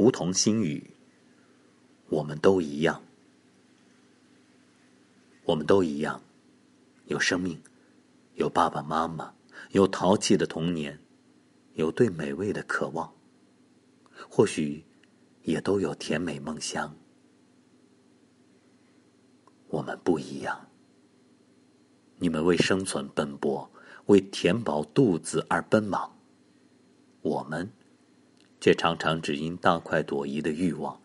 梧桐心语。我们都一样，我们都一样，有生命，有爸爸妈妈，有淘气的童年，有对美味的渴望，或许也都有甜美梦乡。我们不一样，你们为生存奔波，为填饱肚子而奔忙，我们。却常常只因大快朵颐的欲望，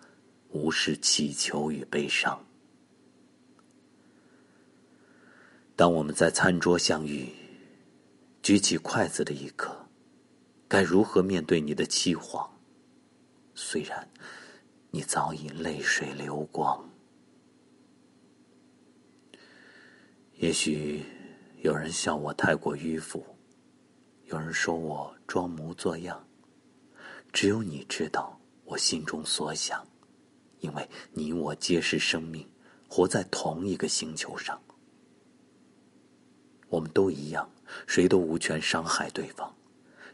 无视乞求与悲伤。当我们在餐桌相遇，举起筷子的一刻，该如何面对你的凄惶？虽然你早已泪水流光，也许有人笑我太过迂腐，有人说我装模作样。只有你知道我心中所想，因为你我皆是生命，活在同一个星球上。我们都一样，谁都无权伤害对方。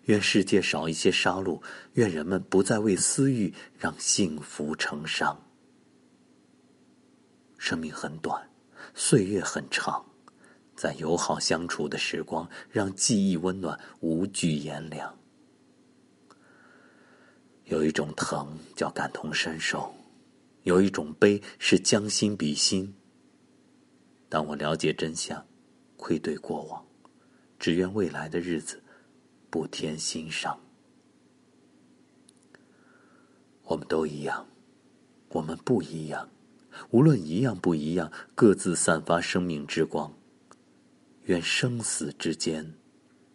愿世界少一些杀戮，愿人们不再为私欲让幸福成伤。生命很短，岁月很长，在友好相处的时光，让记忆温暖，无惧炎凉。有一种疼叫感同身受，有一种悲是将心比心。当我了解真相，愧对过往，只愿未来的日子不添心伤。我们都一样，我们不一样，无论一样不一样，各自散发生命之光。愿生死之间，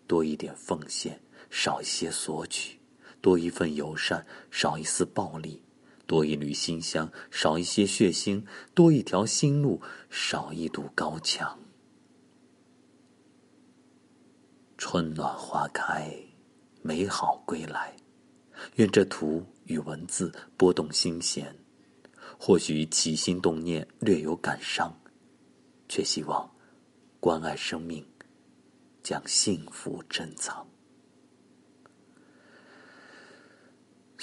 多一点奉献，少一些索取。多一份友善，少一丝暴力；多一缕馨香，少一些血腥；多一条新路，少一堵高墙。春暖花开，美好归来。愿这图与文字拨动心弦，或许起心动念略有感伤，却希望关爱生命，将幸福珍藏。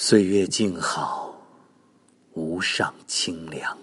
岁月静好，无上清凉。